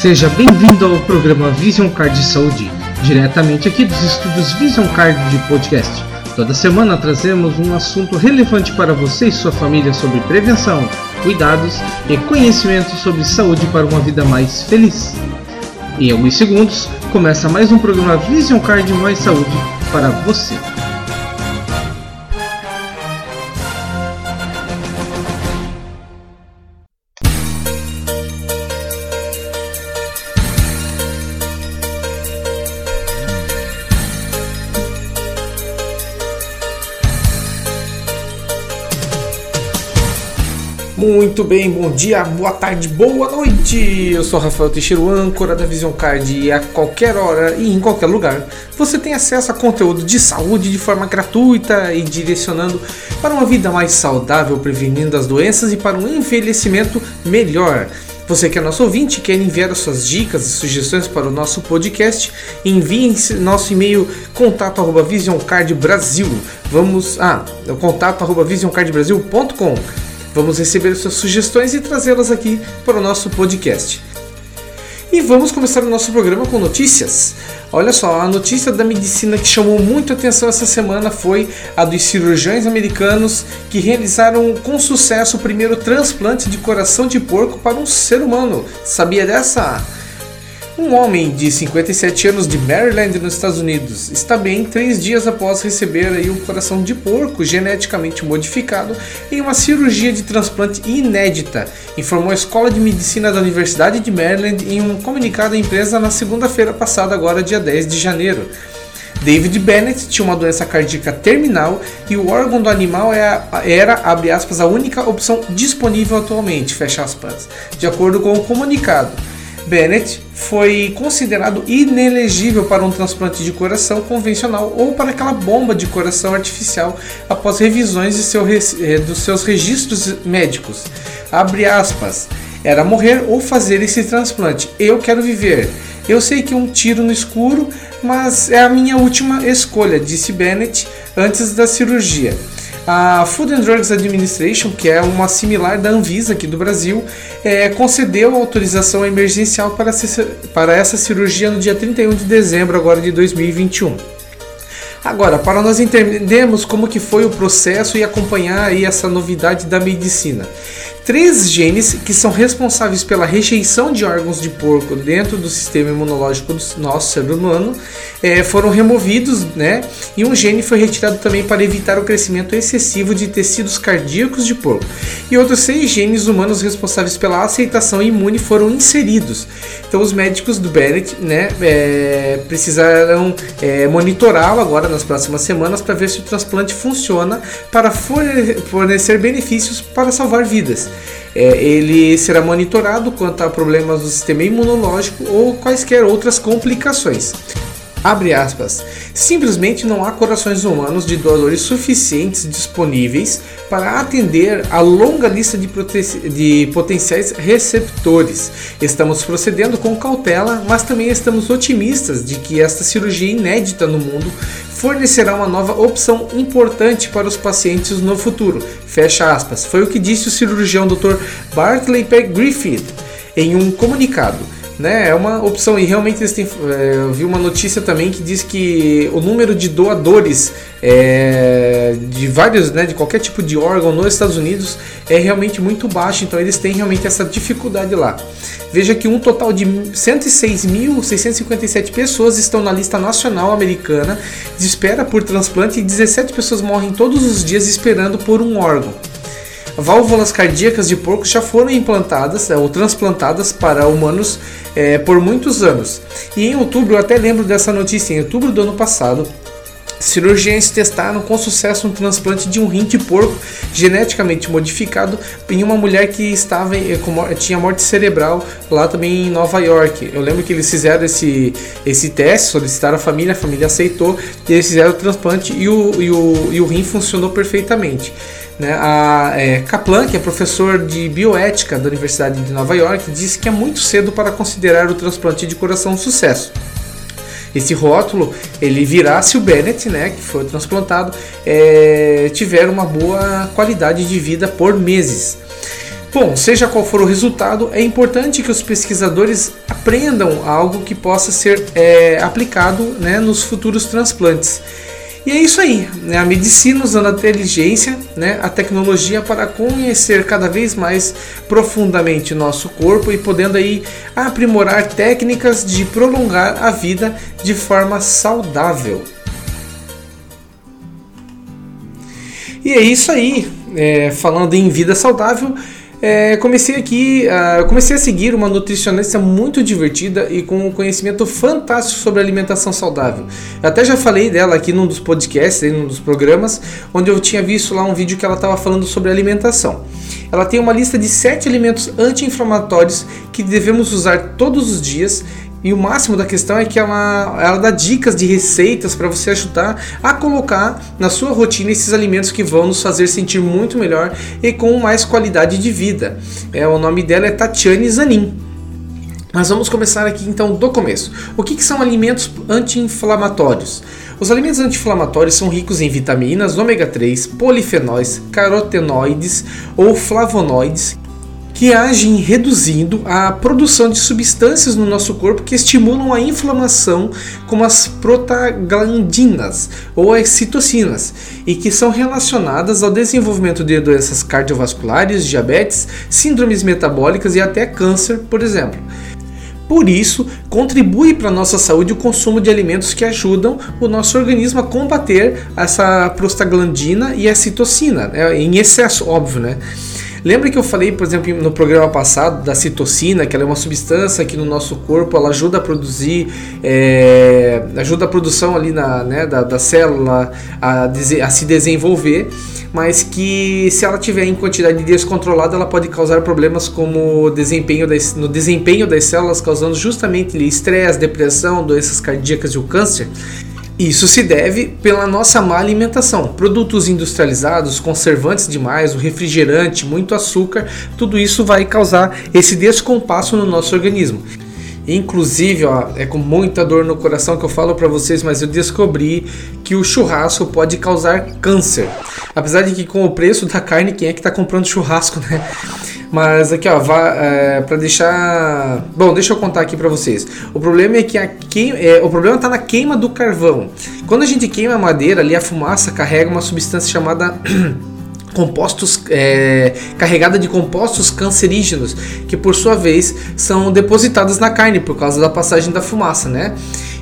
Seja bem-vindo ao programa Vision Card de Saúde, diretamente aqui dos estúdios Vision Card de Podcast. Toda semana trazemos um assunto relevante para você e sua família sobre prevenção, cuidados e conhecimento sobre saúde para uma vida mais feliz. Em alguns segundos, começa mais um programa Vision Card Mais Saúde para você. Muito bem, bom dia, boa tarde, boa noite. Eu sou Rafael Teixeira, âncora da Vision Card e a qualquer hora e em qualquer lugar você tem acesso a conteúdo de saúde de forma gratuita e direcionando para uma vida mais saudável, prevenindo as doenças e para um envelhecimento melhor. Você que é nosso ouvinte quer enviar as suas dicas e sugestões para o nosso podcast, envie nosso e-mail contato arroba visioncardbrasil. Vamos, ah, contato arroba. Vamos receber suas sugestões e trazê-las aqui para o nosso podcast. E vamos começar o nosso programa com notícias. Olha só, a notícia da medicina que chamou muito atenção essa semana foi a dos cirurgiões americanos que realizaram com sucesso o primeiro transplante de coração de porco para um ser humano. Sabia dessa? Um homem de 57 anos de Maryland, nos Estados Unidos, está bem três dias após receber aí um coração de porco geneticamente modificado em uma cirurgia de transplante inédita, informou a Escola de Medicina da Universidade de Maryland em um comunicado à empresa na segunda-feira passada, agora dia 10 de janeiro. David Bennett tinha uma doença cardíaca terminal e o órgão do animal é era, abre aspas, a única opção disponível atualmente, fecha aspas, de acordo com o comunicado. Bennett foi considerado inelegível para um transplante de coração convencional ou para aquela bomba de coração artificial após revisões de seu, eh, dos seus registros médicos. Abre aspas. Era morrer ou fazer esse transplante. Eu quero viver. Eu sei que um tiro no escuro, mas é a minha última escolha, disse Bennett antes da cirurgia. A Food and Drugs Administration, que é uma similar da Anvisa aqui do Brasil, é, concedeu autorização emergencial para, para essa cirurgia no dia 31 de dezembro agora de 2021. Agora, para nós entendermos como que foi o processo e acompanhar aí essa novidade da medicina três genes que são responsáveis pela rejeição de órgãos de porco dentro do sistema imunológico do nosso ser humano é, foram removidos, né? E um gene foi retirado também para evitar o crescimento excessivo de tecidos cardíacos de porco. E outros seis genes humanos responsáveis pela aceitação imune foram inseridos. Então, os médicos do Bennett, né, é, precisaram é, monitorá-lo agora nas próximas semanas para ver se o transplante funciona para fornecer benefícios para salvar vidas. É, ele será monitorado quanto a problemas do sistema imunológico ou quaisquer outras complicações. Abre aspas. Simplesmente não há corações humanos de doadores suficientes disponíveis para atender a longa lista de, de, potenciais receptores. Estamos procedendo com cautela, mas também estamos otimistas de que esta cirurgia inédita no mundo fornecerá uma nova opção importante para os pacientes no futuro. Fecha aspas. Foi o que disse o cirurgião Dr. Bartley P. Griffith em um comunicado né? É uma opção e realmente é, eu vi uma notícia também que diz que o número de doadores é, de vários, né, de qualquer tipo de órgão nos Estados Unidos é realmente muito baixo, então eles têm realmente essa dificuldade lá. Veja que um total de 106.657 pessoas estão na lista nacional americana de espera por transplante e 17 pessoas morrem todos os dias esperando por um órgão válvulas cardíacas de porcos já foram implantadas é, ou transplantadas para humanos é, por muitos anos. E em outubro, eu até lembro dessa notícia, em outubro do ano passado, Cirurgiões testaram com sucesso um transplante de um rim de porco geneticamente modificado em uma mulher que estava tinha morte cerebral lá também em Nova York. Eu lembro que eles fizeram esse, esse teste, solicitaram a família, a família aceitou e eles fizeram o transplante e o, e o, e o rim funcionou perfeitamente. Né? A é, Kaplan, que é professor de bioética da Universidade de Nova York, disse que é muito cedo para considerar o transplante de coração um sucesso. Esse rótulo ele virá se o Bennett, né, que foi transplantado, é, tiver uma boa qualidade de vida por meses. Bom, seja qual for o resultado, é importante que os pesquisadores aprendam algo que possa ser é, aplicado né, nos futuros transplantes. E é isso aí, né? a medicina usando a inteligência, né? a tecnologia para conhecer cada vez mais profundamente nosso corpo e podendo aí aprimorar técnicas de prolongar a vida de forma saudável. E é isso aí, é, falando em vida saudável, é, comecei aqui, uh, comecei a seguir uma nutricionista muito divertida e com um conhecimento fantástico sobre alimentação saudável. Eu até já falei dela aqui num dos podcasts, em um dos programas, onde eu tinha visto lá um vídeo que ela estava falando sobre alimentação. Ela tem uma lista de 7 alimentos anti-inflamatórios que devemos usar todos os dias e o máximo da questão é que ela, ela dá dicas de receitas para você ajudar a colocar na sua rotina esses alimentos que vão nos fazer sentir muito melhor e com mais qualidade de vida. É, o nome dela é Tatiane Zanin. Mas vamos começar aqui então do começo. O que, que são alimentos anti-inflamatórios? Os alimentos anti-inflamatórios são ricos em vitaminas, ômega 3, polifenóis, carotenoides ou flavonoides que agem reduzindo a produção de substâncias no nosso corpo que estimulam a inflamação, como as prostaglandinas ou as citocinas, e que são relacionadas ao desenvolvimento de doenças cardiovasculares, diabetes, síndromes metabólicas e até câncer, por exemplo. Por isso, contribui para a nossa saúde o consumo de alimentos que ajudam o nosso organismo a combater essa prostaglandina e a citocina, né? em excesso, óbvio, né? Lembra que eu falei, por exemplo, no programa passado da citocina, que ela é uma substância que no nosso corpo ela ajuda a produzir, é, ajuda a produção ali na, né, da, da célula a, a se desenvolver, mas que se ela tiver em quantidade descontrolada, ela pode causar problemas como desempenho das, no desempenho das células, causando justamente estresse, depressão, doenças cardíacas e o câncer. Isso se deve pela nossa má alimentação. Produtos industrializados, conservantes demais, o refrigerante, muito açúcar, tudo isso vai causar esse descompasso no nosso organismo. Inclusive, ó, é com muita dor no coração que eu falo para vocês, mas eu descobri que o churrasco pode causar câncer. Apesar de que com o preço da carne, quem é que está comprando churrasco, né? Mas aqui, ó, é, para deixar. Bom, deixa eu contar aqui para vocês. O problema é que a queima, é, o problema tá na queima do carvão. Quando a gente queima a madeira, ali a fumaça carrega uma substância chamada compostos é, carregada de compostos cancerígenos que por sua vez são depositados na carne por causa da passagem da fumaça, né?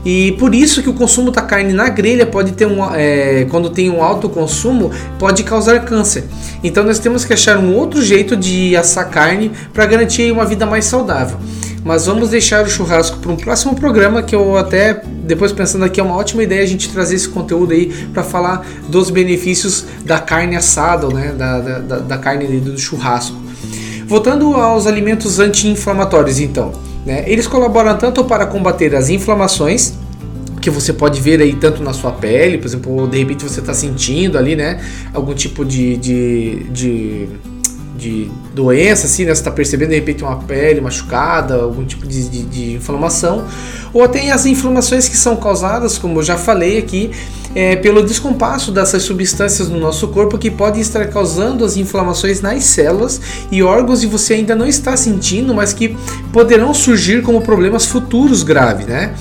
E por isso que o consumo da carne na grelha pode ter um, é, quando tem um alto consumo, pode causar câncer. Então nós temos que achar um outro jeito de assar carne para garantir uma vida mais saudável. Mas vamos deixar o churrasco para um próximo programa que eu até depois pensando aqui é uma ótima ideia a gente trazer esse conteúdo aí para falar dos benefícios da carne assada, né, da, da, da carne do churrasco. Voltando aos alimentos anti-inflamatórios, então. Né? Eles colaboram tanto para combater as inflamações, que você pode ver aí tanto na sua pele, por exemplo, de repente você está sentindo ali, né, algum tipo de, de, de, de doença, assim, né, você está percebendo de repente uma pele machucada, algum tipo de, de, de inflamação, ou até as inflamações que são causadas, como eu já falei aqui, é, pelo descompasso dessas substâncias no nosso corpo que podem estar causando as inflamações nas células e órgãos e você ainda não está sentindo, mas que poderão surgir como problemas futuros graves, né?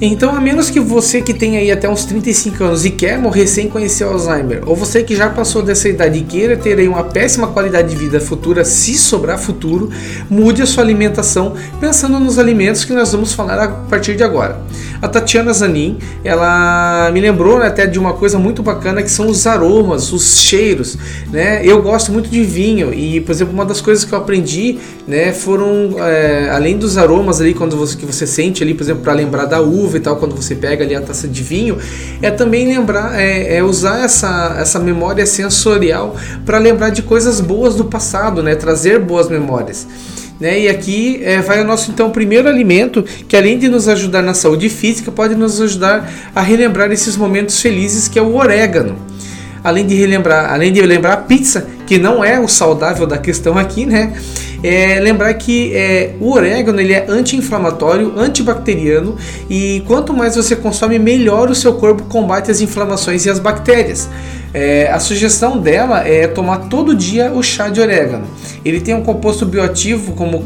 Então, a menos que você que tem aí até uns 35 anos e quer morrer sem conhecer Alzheimer, ou você que já passou dessa idade e queira ter aí uma péssima qualidade de vida futura, se sobrar futuro, mude a sua alimentação pensando nos alimentos que nós vamos falar a partir de agora. A Tatiana Zanin, ela me lembrou né, até de uma coisa muito bacana que são os aromas, os cheiros, né? Eu gosto muito de vinho e, por exemplo, uma das coisas que eu aprendi, né, foram é, além dos aromas ali quando você que você sente ali, por exemplo, para lembrar da uva uva e tal, quando você pega ali a taça de vinho, é também lembrar, é, é usar essa, essa memória sensorial para lembrar de coisas boas do passado, né? Trazer boas memórias. Né? E aqui é, vai o nosso então primeiro alimento que além de nos ajudar na saúde física pode nos ajudar a relembrar esses momentos felizes que é o orégano. Além de relembrar, além de lembrar a pizza, que não é o saudável da questão aqui, né? É lembrar que é, o orégano ele é anti-inflamatório, antibacteriano e quanto mais você consome, melhor o seu corpo combate as inflamações e as bactérias. É, a sugestão dela é tomar todo dia o chá de orégano. Ele tem um composto bioativo como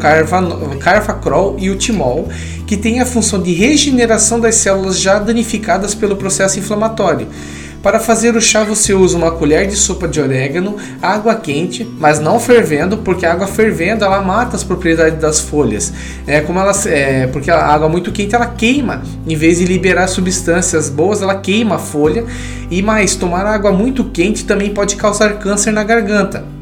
carfacrol e o timol, que tem a função de regeneração das células já danificadas pelo processo inflamatório. Para fazer o chá você usa uma colher de sopa de orégano, água quente, mas não fervendo, porque a água fervendo ela mata as propriedades das folhas. É como ela, é, porque a água muito quente ela queima, em vez de liberar substâncias boas, ela queima a folha. E mais, tomar água muito quente também pode causar câncer na garganta.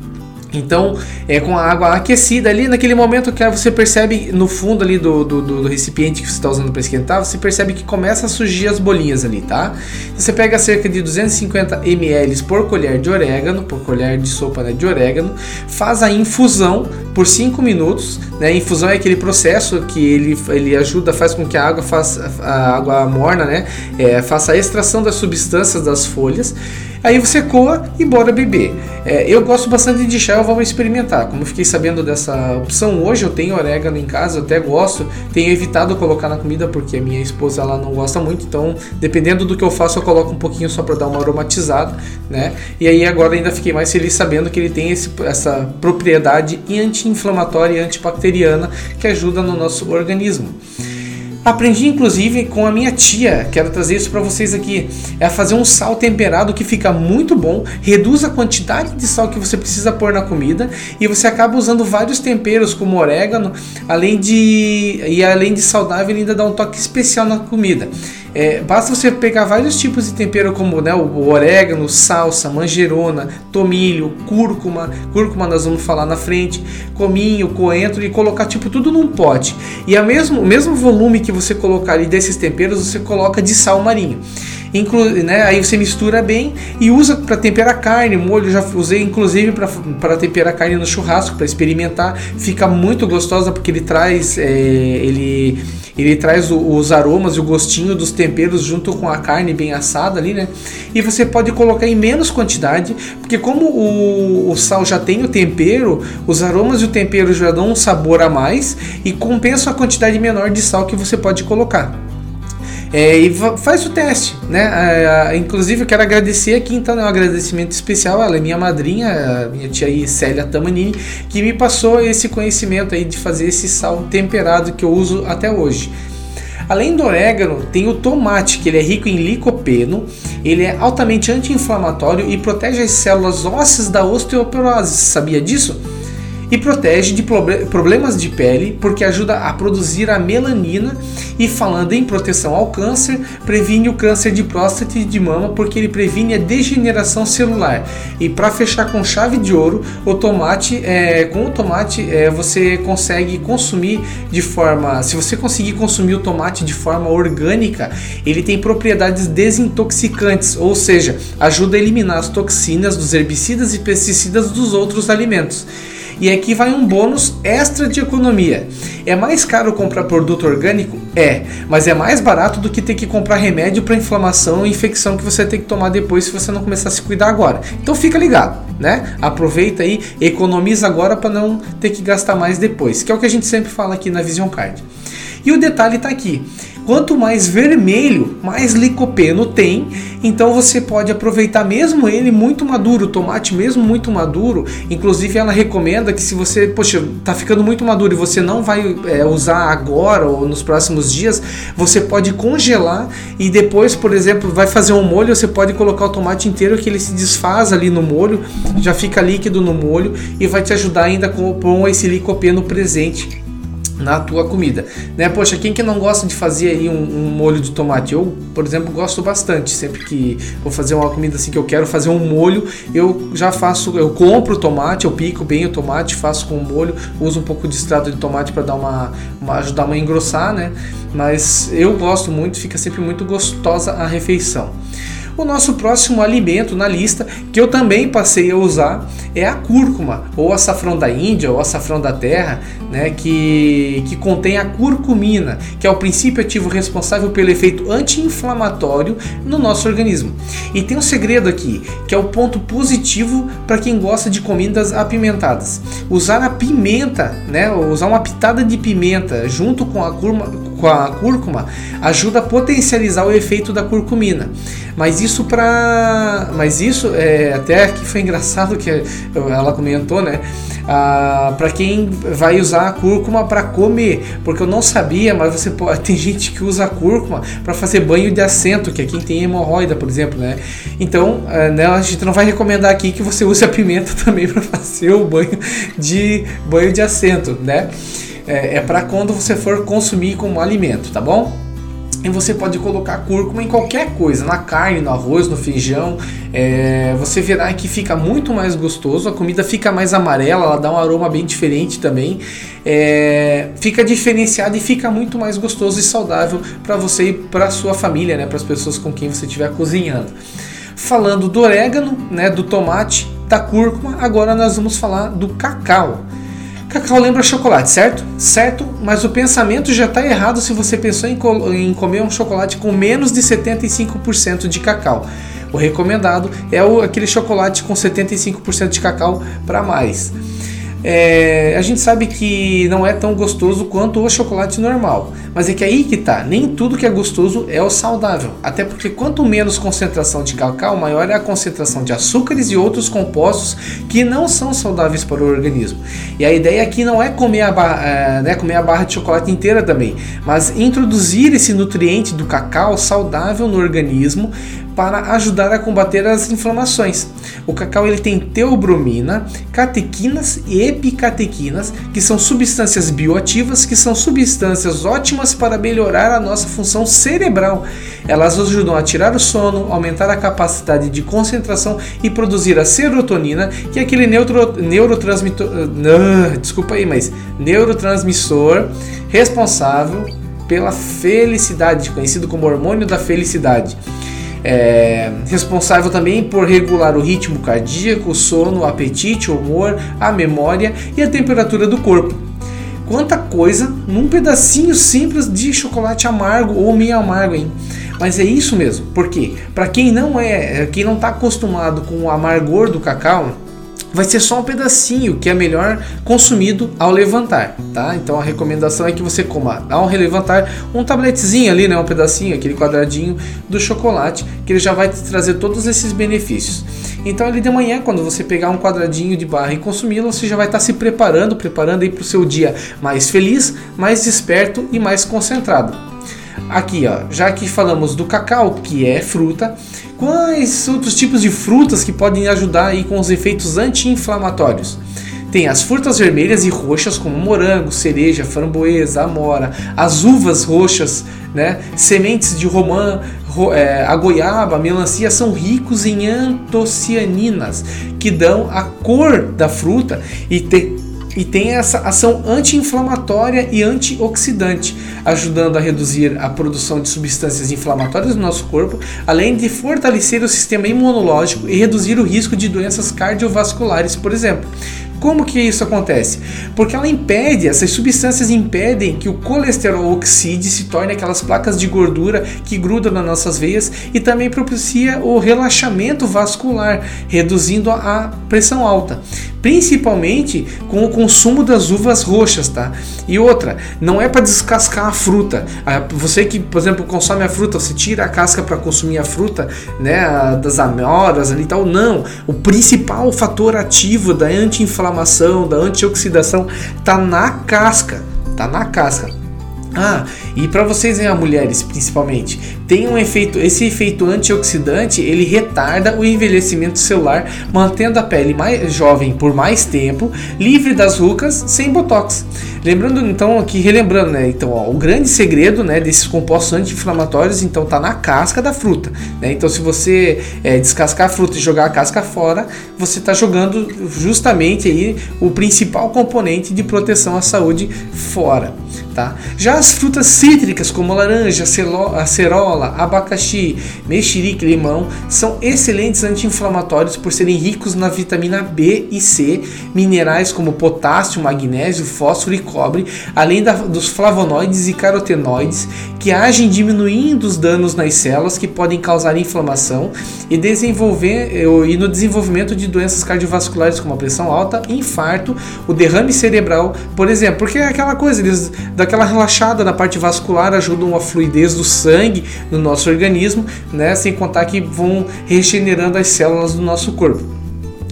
Então, é com a água aquecida ali, naquele momento que você percebe no fundo ali do, do, do recipiente que você está usando para esquentar, você percebe que começa a surgir as bolinhas ali, tá? Você pega cerca de 250 ml por colher de orégano, por colher de sopa né, de orégano, faz a infusão por 5 minutos, né? Infusão é aquele processo que ele, ele ajuda, faz com que a água faça, a água morna, né? É, faça a extração das substâncias das folhas Aí você coa e bora beber. É, eu gosto bastante de chá, eu vou experimentar. Como fiquei sabendo dessa opção hoje, eu tenho orégano em casa, eu até gosto. Tenho evitado colocar na comida porque a minha esposa ela não gosta muito, então dependendo do que eu faço, eu coloco um pouquinho só para dar uma aromatizada, né? E aí agora ainda fiquei mais feliz sabendo que ele tem esse, essa propriedade anti-inflamatória e antibacteriana que ajuda no nosso organismo. Aprendi inclusive com a minha tia, quero trazer isso para vocês aqui, é fazer um sal temperado que fica muito bom, reduz a quantidade de sal que você precisa pôr na comida e você acaba usando vários temperos como orégano, além de e além de saudável, ele ainda dá um toque especial na comida. É, basta você pegar vários tipos de tempero, como né, o orégano, salsa, manjerona, tomilho, cúrcuma. Cúrcuma nós vamos falar na frente, cominho, coentro e colocar tipo tudo num pote. E a mesmo, o mesmo volume que você colocar ali desses temperos, você coloca de sal marinho. Inclu né, aí você mistura bem e usa para temperar carne, molho. Já usei inclusive para temperar carne no churrasco, para experimentar. Fica muito gostosa porque ele traz, é, ele ele traz o, os aromas e o gostinho dos temperos junto com a carne bem assada ali, né? E você pode colocar em menos quantidade, porque como o, o sal já tem o tempero, os aromas e o tempero já dão um sabor a mais e compensa a quantidade menor de sal que você pode colocar. É, e faz o teste, né? É, inclusive eu quero agradecer aqui então, né, um agradecimento especial, ela é minha madrinha, minha tia aí, Célia Tamanini, que me passou esse conhecimento aí de fazer esse sal temperado que eu uso até hoje. Além do orégano, tem o tomate, que ele é rico em licopeno, ele é altamente anti-inflamatório e protege as células ósseas da osteoporose. Sabia disso? E protege de problemas de pele porque ajuda a produzir a melanina e falando em proteção ao câncer, previne o câncer de próstata e de mama porque ele previne a degeneração celular. E para fechar com chave de ouro, o tomate, é, com o tomate é, você consegue consumir de forma, se você conseguir consumir o tomate de forma orgânica, ele tem propriedades desintoxicantes, ou seja, ajuda a eliminar as toxinas dos herbicidas e pesticidas dos outros alimentos. E aqui vai um bônus extra de economia. É mais caro comprar produto orgânico? É, mas é mais barato do que ter que comprar remédio para inflamação e infecção que você tem que tomar depois se você não começar a se cuidar agora. Então fica ligado, né? Aproveita aí, economiza agora para não ter que gastar mais depois, que é o que a gente sempre fala aqui na Vision Card. E o detalhe está aqui. Quanto mais vermelho, mais licopeno tem, então você pode aproveitar mesmo ele muito maduro, o tomate mesmo muito maduro. Inclusive ela recomenda que se você, poxa, tá ficando muito maduro e você não vai é, usar agora ou nos próximos dias, você pode congelar e depois, por exemplo, vai fazer um molho, você pode colocar o tomate inteiro que ele se desfaz ali no molho, já fica líquido no molho e vai te ajudar ainda com, com esse licopeno presente na tua comida, né? Poxa, quem que não gosta de fazer aí um, um, molho de tomate? Eu, por exemplo, gosto bastante. Sempre que vou fazer uma comida assim que eu quero fazer um molho, eu já faço, eu compro o tomate, eu pico bem o tomate, faço com o molho, uso um pouco de extrato de tomate para dar uma, uma ajudar a engrossar, né? Mas eu gosto muito, fica sempre muito gostosa a refeição. O nosso próximo alimento na lista, que eu também passei a usar, é a cúrcuma, ou açafrão da Índia, ou açafrão da terra, né, que, que contém a curcumina, que é o princípio ativo responsável pelo efeito anti-inflamatório no nosso organismo. E tem um segredo aqui, que é o ponto positivo para quem gosta de comidas apimentadas. Usar a pimenta, né, usar uma pitada de pimenta junto com a, curma, com a cúrcuma ajuda a potencializar o efeito da curcumina. Mas isso para, mas isso é até que foi engraçado que ela comentou, né? Ah, para quem vai usar a cúrcuma para comer, porque eu não sabia, mas você pode, tem gente que usa a cúrcuma para fazer banho de assento, que é quem tem hemorroida, por exemplo, né? Então, ah, né, a gente não vai recomendar aqui que você use a pimenta também para fazer o banho de banho de assento, né? É, é para quando você for consumir como alimento, tá bom? E você pode colocar cúrcuma em qualquer coisa, na carne, no arroz, no feijão. É, você verá que fica muito mais gostoso, a comida fica mais amarela, ela dá um aroma bem diferente também. É, fica diferenciada e fica muito mais gostoso e saudável para você e para sua família, né, para as pessoas com quem você estiver cozinhando. Falando do orégano, né, do tomate, da cúrcuma, agora nós vamos falar do cacau. Cacau lembra chocolate, certo? Certo, mas o pensamento já está errado se você pensou em, em, comer um chocolate com menos de 75% de cacau. O recomendado é o, aquele chocolate com 75% de cacau para mais. É, a gente sabe que não é tão gostoso quanto o chocolate normal, mas é que aí que tá, nem tudo que é gostoso é o saudável. Até porque quanto menos concentração de cacau, maior é a concentração de açúcares e outros compostos que não são saudáveis para o organismo. E a ideia aqui não é comer a, é, né, comer a barra de chocolate inteira também, mas introduzir esse nutriente do cacau saudável no organismo para ajudar a combater as inflamações. O cacau ele tem teobromina, catequinas e epicatequinas, que são substâncias bioativas, que são substâncias ótimas para melhorar a nossa função cerebral. Elas ajudam a tirar o sono, aumentar a capacidade de concentração e produzir a serotonina, que é aquele neutro, neurotransmissor, uh, desculpa aí, mas neurotransmissor responsável pela felicidade, conhecido como hormônio da felicidade é, responsável também por regular o ritmo cardíaco, o sono, o apetite, o humor, a memória e a temperatura do corpo. Quanta coisa num pedacinho simples de chocolate amargo ou meio amargo, hein? Mas é isso mesmo, porque para quem não é, quem não está acostumado com o amargor do cacau, vai ser só um pedacinho que é melhor consumido ao levantar, tá? Então a recomendação é que você coma ao levantar um tabletezinho ali, né, um pedacinho, aquele quadradinho do chocolate, que ele já vai te trazer todos esses benefícios. Então ali de manhã, quando você pegar um quadradinho de barra e consumi-lo, você já vai estar se preparando, preparando aí para o seu dia mais feliz, mais desperto e mais concentrado. Aqui, ó, já que falamos do cacau, que é fruta, quais outros tipos de frutas que podem ajudar aí com os efeitos anti-inflamatórios? Tem as frutas vermelhas e roxas, como morango, cereja, framboesa, amora, as uvas roxas, né? sementes de romã, ro é, a goiaba, a melancia são ricos em antocianinas, que dão a cor da fruta e tem e tem essa ação anti-inflamatória e antioxidante, ajudando a reduzir a produção de substâncias inflamatórias no nosso corpo, além de fortalecer o sistema imunológico e reduzir o risco de doenças cardiovasculares, por exemplo. Como que isso acontece? Porque ela impede, essas substâncias impedem que o colesterol oxide, se torne aquelas placas de gordura que grudam nas nossas veias e também propicia o relaxamento vascular, reduzindo a pressão alta, principalmente com o consumo das uvas roxas, tá? E outra, não é para descascar a fruta. Você que, por exemplo, consome a fruta, você tira a casca para consumir a fruta, né, das amoras ali e tal. Não, o principal fator ativo da anti-inflamação inflamação, da antioxidação, tá na casca, tá na casca. Ah, e para vocês, né, mulheres principalmente, tem um efeito, esse efeito antioxidante, ele retarda o envelhecimento celular, mantendo a pele mais jovem por mais tempo, livre das rugas, sem botox. Lembrando então aqui, relembrando, né, então ó, o grande segredo, né, desses compostos anti-inflamatórios, então tá na casca da fruta, né? Então se você é, descascar a fruta e jogar a casca fora, você está jogando justamente aí o principal componente de proteção à saúde fora Tá? Já as frutas cítricas, como laranja, acerola, abacaxi, mexerique, limão, são excelentes anti-inflamatórios por serem ricos na vitamina B e C, minerais como potássio, magnésio, fósforo e cobre, além da, dos flavonoides e carotenoides, que agem diminuindo os danos nas células que podem causar inflamação e, desenvolver, eh, e no desenvolvimento de doenças cardiovasculares como a pressão alta, infarto, o derrame cerebral, por exemplo, porque é aquela coisa, eles daquela relaxada na parte vascular, ajudam a fluidez do sangue no nosso organismo, né? Sem contar que vão regenerando as células do nosso corpo.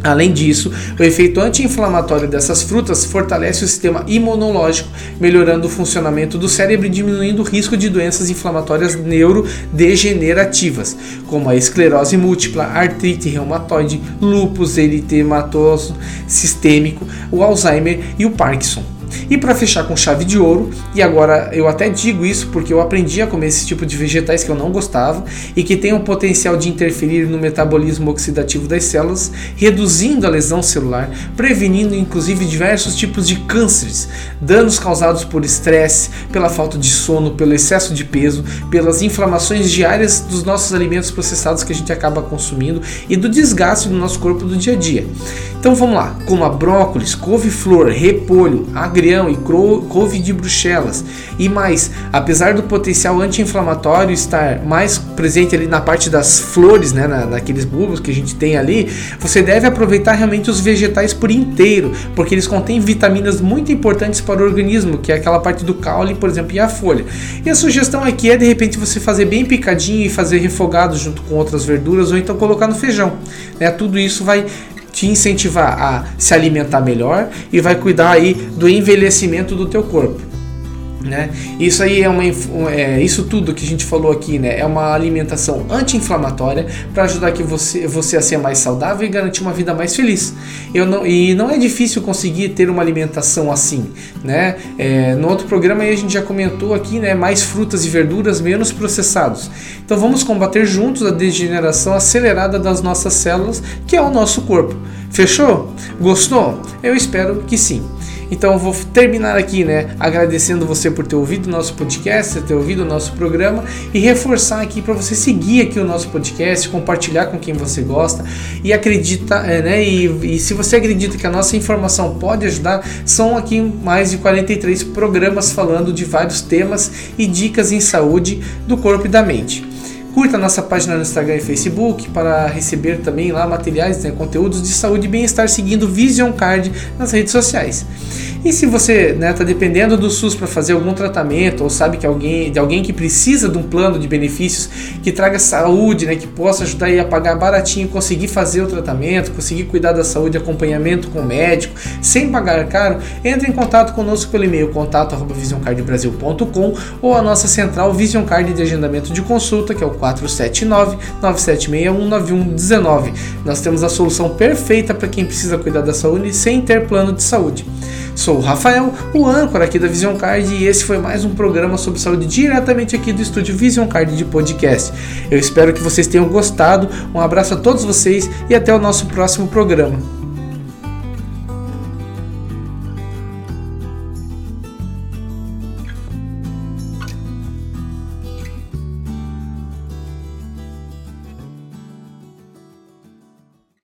Além disso, o efeito anti-inflamatório dessas frutas fortalece o sistema imunológico, melhorando o funcionamento do cérebro e diminuindo o risco de doenças inflamatórias neurodegenerativas, como a esclerose múltipla, artrite reumatoide, lúpus eritematoso sistêmico, o Alzheimer e o Parkinson. E para fechar com chave de ouro, e agora eu até digo isso porque eu aprendi a comer esse tipo de vegetais que eu não gostava e que tem o potencial de interferir no metabolismo oxidativo das células, reduzindo a lesão celular, prevenindo inclusive diversos tipos de cânceres, danos causados por estresse, pela falta de sono, pelo excesso de peso, pelas inflamações diárias dos nossos alimentos processados que a gente acaba consumindo e do desgaste do nosso corpo do dia a dia. Então vamos lá, como a brócolis, couve-flor, repolho, e couve de bruxelas e mais, apesar do potencial anti-inflamatório estar mais presente ali na parte das flores, né, na, naqueles bulbos que a gente tem ali, você deve aproveitar realmente os vegetais por inteiro, porque eles contêm vitaminas muito importantes para o organismo, que é aquela parte do caule, por exemplo, e a folha. E a sugestão aqui é de repente você fazer bem picadinho e fazer refogado junto com outras verduras ou então colocar no feijão. Né? Tudo isso vai te incentivar a se alimentar melhor e vai cuidar aí do envelhecimento do teu corpo. Né? Isso aí é, uma, é isso tudo que a gente falou aqui, né? É uma alimentação anti-inflamatória para ajudar que você, você a ser mais saudável e garantir uma vida mais feliz. Eu não, e não é difícil conseguir ter uma alimentação assim, né? É, no outro programa a gente já comentou aqui, né? Mais frutas e verduras, menos processados. Então vamos combater juntos a degeneração acelerada das nossas células, que é o nosso corpo. Fechou? Gostou? Eu espero que sim. Então vou terminar aqui, né, agradecendo você por ter ouvido o nosso podcast, ter ouvido o nosso programa e reforçar aqui para você seguir aqui o nosso podcast, compartilhar com quem você gosta e acredita, é, né, e, e se você acredita que a nossa informação pode ajudar, são aqui mais de 43 programas falando de vários temas e dicas em saúde do corpo e da mente. Curta nossa página no Instagram e Facebook para receber também lá materiais, né, conteúdos de saúde e bem-estar seguindo Vision Card nas redes sociais. E se você está né, tá dependendo do SUS para fazer algum tratamento ou sabe que alguém, de alguém que precisa de um plano de benefícios que traga saúde, né, que possa ajudar a pagar baratinho, conseguir fazer o tratamento, conseguir cuidar da saúde, acompanhamento com o médico, sem pagar caro, entre em contato conosco pelo e-mail contato@visioncardbrasil.com ou a nossa central Vision Card de agendamento de consulta, que é o 479 9761 9119. Nós temos a solução perfeita para quem precisa cuidar da saúde sem ter plano de saúde. Sou o Rafael, o âncora aqui da Vision Card, e esse foi mais um programa sobre saúde diretamente aqui do estúdio Vision Card de podcast. Eu espero que vocês tenham gostado. Um abraço a todos vocês e até o nosso próximo programa.